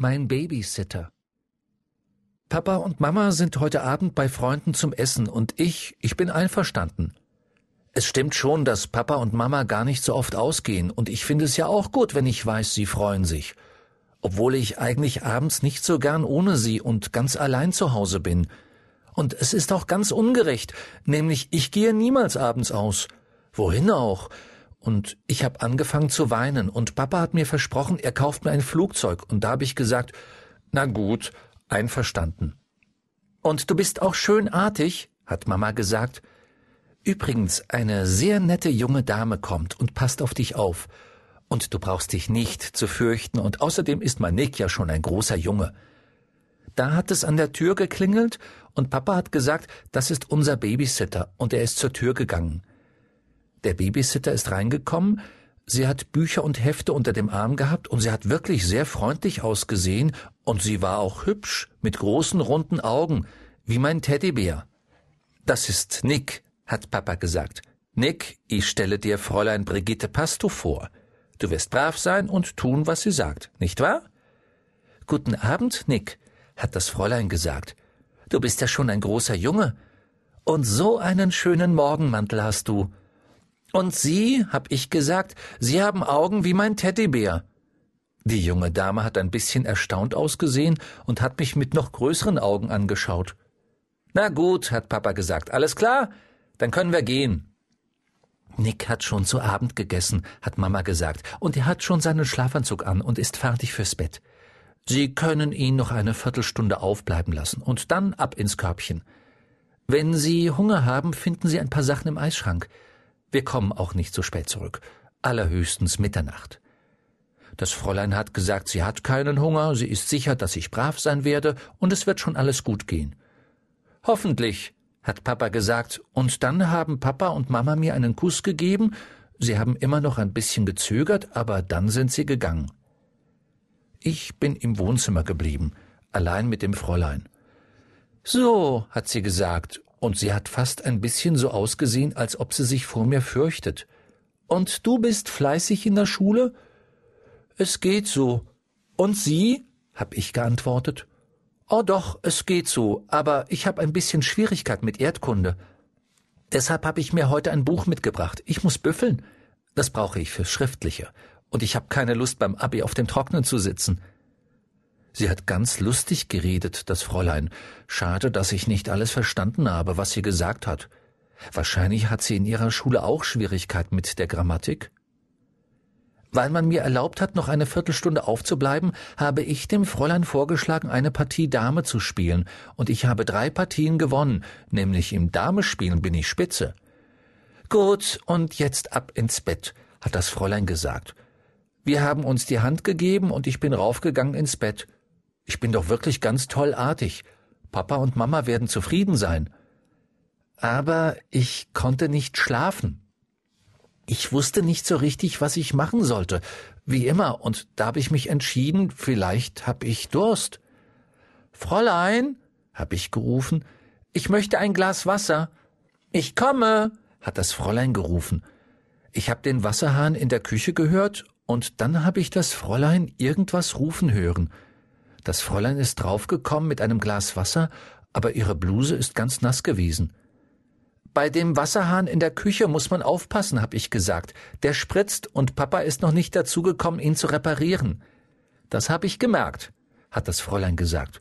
mein Babysitter. Papa und Mama sind heute Abend bei Freunden zum Essen und ich, ich bin einverstanden. Es stimmt schon, dass Papa und Mama gar nicht so oft ausgehen und ich finde es ja auch gut, wenn ich weiß, sie freuen sich. Obwohl ich eigentlich abends nicht so gern ohne sie und ganz allein zu Hause bin. Und es ist auch ganz ungerecht, nämlich ich gehe niemals abends aus. Wohin auch? Und ich habe angefangen zu weinen, und Papa hat mir versprochen, er kauft mir ein Flugzeug, und da habe ich gesagt, na gut, einverstanden. Und du bist auch schön artig, hat Mama gesagt. Übrigens, eine sehr nette junge Dame kommt und passt auf dich auf. Und du brauchst dich nicht zu fürchten, und außerdem ist mein Nick ja schon ein großer Junge. Da hat es an der Tür geklingelt, und Papa hat gesagt, das ist unser Babysitter, und er ist zur Tür gegangen. Der Babysitter ist reingekommen, sie hat Bücher und Hefte unter dem Arm gehabt und sie hat wirklich sehr freundlich ausgesehen und sie war auch hübsch, mit großen runden Augen, wie mein Teddybär. Das ist Nick, hat Papa gesagt. Nick, ich stelle dir Fräulein Brigitte Pastow vor. Du wirst brav sein und tun, was sie sagt, nicht wahr? Guten Abend, Nick, hat das Fräulein gesagt. Du bist ja schon ein großer Junge. Und so einen schönen Morgenmantel hast du. Und Sie, hab ich gesagt, Sie haben Augen wie mein Teddybär. Die junge Dame hat ein bisschen erstaunt ausgesehen und hat mich mit noch größeren Augen angeschaut. Na gut, hat Papa gesagt, alles klar, dann können wir gehen. Nick hat schon zu Abend gegessen, hat Mama gesagt, und er hat schon seinen Schlafanzug an und ist fertig fürs Bett. Sie können ihn noch eine Viertelstunde aufbleiben lassen und dann ab ins Körbchen. Wenn Sie Hunger haben, finden Sie ein paar Sachen im Eisschrank. Wir kommen auch nicht so spät zurück. Allerhöchstens Mitternacht. Das Fräulein hat gesagt, sie hat keinen Hunger, sie ist sicher, dass ich brav sein werde, und es wird schon alles gut gehen. Hoffentlich, hat Papa gesagt, und dann haben Papa und Mama mir einen Kuss gegeben, sie haben immer noch ein bisschen gezögert, aber dann sind sie gegangen. Ich bin im Wohnzimmer geblieben, allein mit dem Fräulein. So, hat sie gesagt, und sie hat fast ein bisschen so ausgesehen, als ob sie sich vor mir fürchtet. Und du bist fleißig in der Schule? Es geht so. Und Sie? hab ich geantwortet. Oh doch, es geht so, aber ich habe ein bisschen Schwierigkeit mit Erdkunde. Deshalb habe ich mir heute ein Buch mitgebracht. Ich muss büffeln. Das brauche ich fürs Schriftliche. Und ich habe keine Lust beim Abi auf dem Trocknen zu sitzen. Sie hat ganz lustig geredet, das Fräulein. Schade, dass ich nicht alles verstanden habe, was sie gesagt hat. Wahrscheinlich hat sie in ihrer Schule auch Schwierigkeiten mit der Grammatik. Weil man mir erlaubt hat, noch eine Viertelstunde aufzubleiben, habe ich dem Fräulein vorgeschlagen, eine Partie Dame zu spielen, und ich habe drei Partien gewonnen, nämlich im Damespielen bin ich Spitze. Gut, und jetzt ab ins Bett, hat das Fräulein gesagt. Wir haben uns die Hand gegeben und ich bin raufgegangen ins Bett. Ich bin doch wirklich ganz tollartig. Papa und Mama werden zufrieden sein. Aber ich konnte nicht schlafen. Ich wusste nicht so richtig, was ich machen sollte, wie immer, und da habe ich mich entschieden, vielleicht hab ich Durst. Fräulein, hab ich gerufen, ich möchte ein Glas Wasser. Ich komme, hat das Fräulein gerufen. Ich hab den Wasserhahn in der Küche gehört, und dann hab ich das Fräulein irgendwas rufen hören. Das Fräulein ist draufgekommen mit einem Glas Wasser, aber ihre Bluse ist ganz nass gewesen. Bei dem Wasserhahn in der Küche muss man aufpassen, hab ich gesagt. Der spritzt und Papa ist noch nicht dazugekommen, ihn zu reparieren. Das hab ich gemerkt, hat das Fräulein gesagt.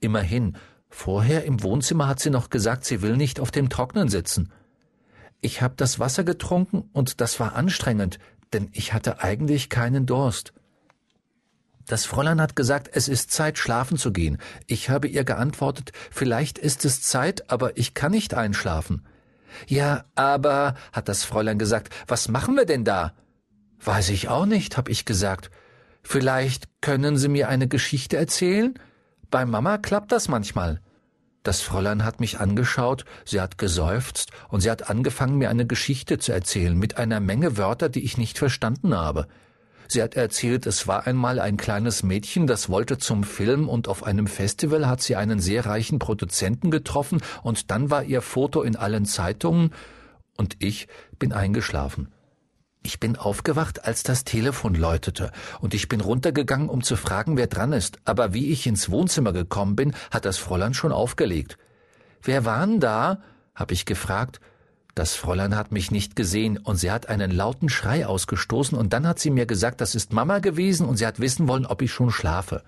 Immerhin, vorher im Wohnzimmer hat sie noch gesagt, sie will nicht auf dem Trocknen sitzen. Ich hab das Wasser getrunken und das war anstrengend, denn ich hatte eigentlich keinen Durst. Das Fräulein hat gesagt, es ist Zeit, schlafen zu gehen. Ich habe ihr geantwortet, vielleicht ist es Zeit, aber ich kann nicht einschlafen. Ja, aber, hat das Fräulein gesagt, was machen wir denn da? Weiß ich auch nicht, hab ich gesagt. Vielleicht können Sie mir eine Geschichte erzählen? Bei Mama klappt das manchmal. Das Fräulein hat mich angeschaut, sie hat geseufzt und sie hat angefangen, mir eine Geschichte zu erzählen mit einer Menge Wörter, die ich nicht verstanden habe. Sie hat erzählt, es war einmal ein kleines Mädchen, das wollte zum Film und auf einem Festival hat sie einen sehr reichen Produzenten getroffen und dann war ihr Foto in allen Zeitungen und ich bin eingeschlafen. Ich bin aufgewacht, als das Telefon läutete, und ich bin runtergegangen, um zu fragen, wer dran ist, aber wie ich ins Wohnzimmer gekommen bin, hat das Fräulein schon aufgelegt. Wer waren da? hab ich gefragt. Das Fräulein hat mich nicht gesehen, und sie hat einen lauten Schrei ausgestoßen, und dann hat sie mir gesagt, das ist Mama gewesen, und sie hat wissen wollen, ob ich schon schlafe.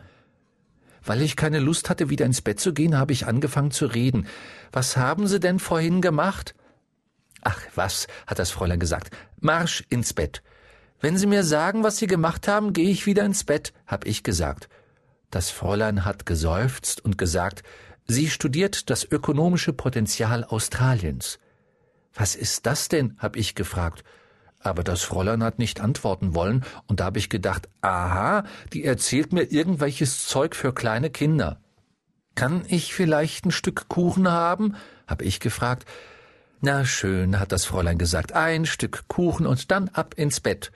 Weil ich keine Lust hatte, wieder ins Bett zu gehen, habe ich angefangen zu reden. Was haben Sie denn vorhin gemacht? Ach was, hat das Fräulein gesagt. Marsch ins Bett. Wenn Sie mir sagen, was Sie gemacht haben, gehe ich wieder ins Bett, hab ich gesagt. Das Fräulein hat geseufzt und gesagt, sie studiert das ökonomische Potenzial Australiens. Was ist das denn? hab ich gefragt. Aber das Fräulein hat nicht antworten wollen, und da hab ich gedacht, aha, die erzählt mir irgendwelches Zeug für kleine Kinder. Kann ich vielleicht ein Stück Kuchen haben? hab ich gefragt. Na schön, hat das Fräulein gesagt, ein Stück Kuchen und dann ab ins Bett.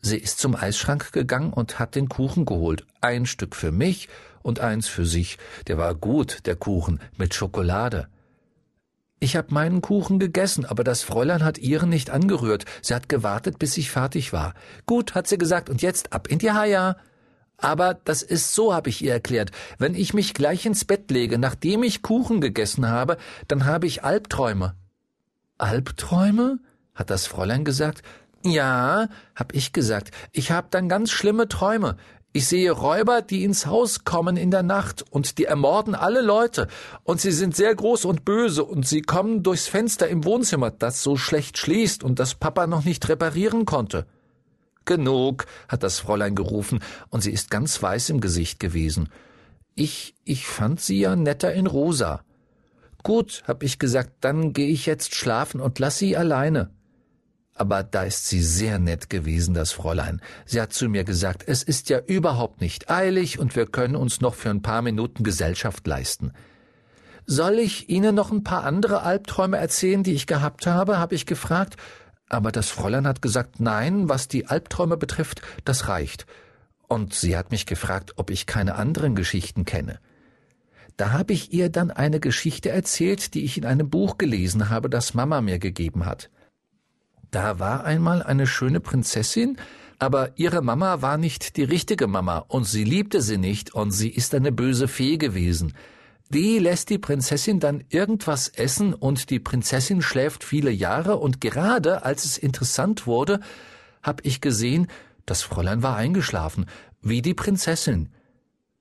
Sie ist zum Eisschrank gegangen und hat den Kuchen geholt. Ein Stück für mich und eins für sich. Der war gut, der Kuchen, mit Schokolade. Ich hab meinen Kuchen gegessen, aber das Fräulein hat ihren nicht angerührt. Sie hat gewartet, bis ich fertig war. Gut, hat sie gesagt, und jetzt ab in die Haia. Aber das ist so, habe ich ihr erklärt. Wenn ich mich gleich ins Bett lege, nachdem ich Kuchen gegessen habe, dann habe ich Albträume. Albträume? hat das Fräulein gesagt. Ja, hab ich gesagt. Ich hab dann ganz schlimme Träume. Ich sehe Räuber, die ins Haus kommen in der Nacht und die ermorden alle Leute. Und sie sind sehr groß und böse und sie kommen durchs Fenster im Wohnzimmer, das so schlecht schließt und das Papa noch nicht reparieren konnte. Genug, hat das Fräulein gerufen, und sie ist ganz weiß im Gesicht gewesen. Ich, ich fand sie ja netter in rosa. Gut, hab ich gesagt, dann geh ich jetzt schlafen und lass sie alleine. Aber da ist sie sehr nett gewesen, das Fräulein. Sie hat zu mir gesagt, es ist ja überhaupt nicht eilig und wir können uns noch für ein paar Minuten Gesellschaft leisten. Soll ich Ihnen noch ein paar andere Albträume erzählen, die ich gehabt habe? habe ich gefragt. Aber das Fräulein hat gesagt, nein, was die Albträume betrifft, das reicht. Und sie hat mich gefragt, ob ich keine anderen Geschichten kenne. Da habe ich ihr dann eine Geschichte erzählt, die ich in einem Buch gelesen habe, das Mama mir gegeben hat. Da war einmal eine schöne Prinzessin, aber ihre Mama war nicht die richtige Mama und sie liebte sie nicht und sie ist eine böse Fee gewesen. Die lässt die Prinzessin dann irgendwas essen und die Prinzessin schläft viele Jahre und gerade als es interessant wurde, hab ich gesehen, das Fräulein war eingeschlafen, wie die Prinzessin.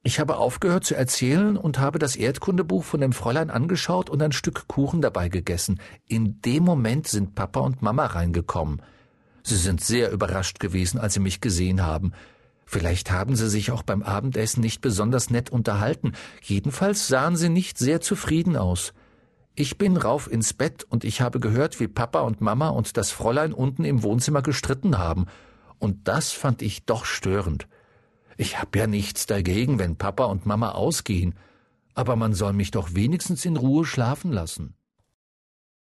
Ich habe aufgehört zu erzählen und habe das Erdkundebuch von dem Fräulein angeschaut und ein Stück Kuchen dabei gegessen. In dem Moment sind Papa und Mama reingekommen. Sie sind sehr überrascht gewesen, als sie mich gesehen haben. Vielleicht haben sie sich auch beim Abendessen nicht besonders nett unterhalten. Jedenfalls sahen sie nicht sehr zufrieden aus. Ich bin rauf ins Bett und ich habe gehört, wie Papa und Mama und das Fräulein unten im Wohnzimmer gestritten haben. Und das fand ich doch störend. Ich hab ja nichts dagegen, wenn Papa und Mama ausgehen, aber man soll mich doch wenigstens in Ruhe schlafen lassen.